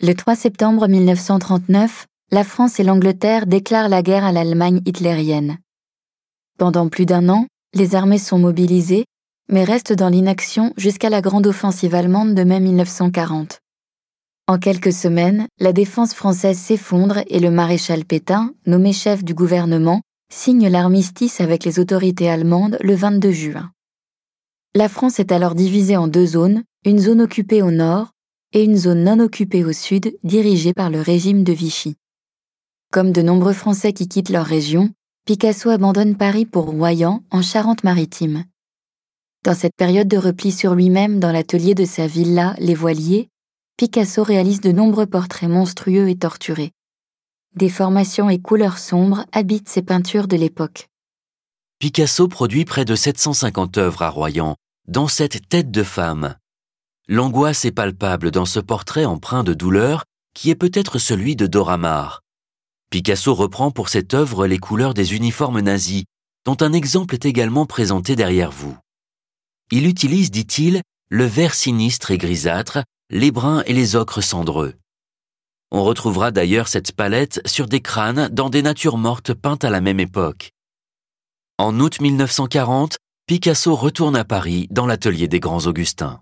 Le 3 septembre 1939, la France et l'Angleterre déclarent la guerre à l'Allemagne hitlérienne. Pendant plus d'un an, les armées sont mobilisées, mais restent dans l'inaction jusqu'à la grande offensive allemande de mai 1940. En quelques semaines, la défense française s'effondre et le maréchal Pétain, nommé chef du gouvernement, signe l'armistice avec les autorités allemandes le 22 juin. La France est alors divisée en deux zones, une zone occupée au nord et une zone non occupée au sud dirigée par le régime de Vichy. Comme de nombreux Français qui quittent leur région, Picasso abandonne Paris pour Royan, en Charente-Maritime. Dans cette période de repli sur lui-même dans l'atelier de sa villa Les Voiliers, Picasso réalise de nombreux portraits monstrueux et torturés. Des formations et couleurs sombres habitent ses peintures de l'époque. Picasso produit près de 750 œuvres à Royan, dans cette tête de femme, L'angoisse est palpable dans ce portrait empreint de douleur qui est peut-être celui de Dora Maar. Picasso reprend pour cette œuvre les couleurs des uniformes nazis, dont un exemple est également présenté derrière vous. Il utilise, dit-il, le vert sinistre et grisâtre, les bruns et les ocres cendreux. On retrouvera d'ailleurs cette palette sur des crânes dans des natures mortes peintes à la même époque. En août 1940, Picasso retourne à Paris dans l'atelier des Grands Augustins.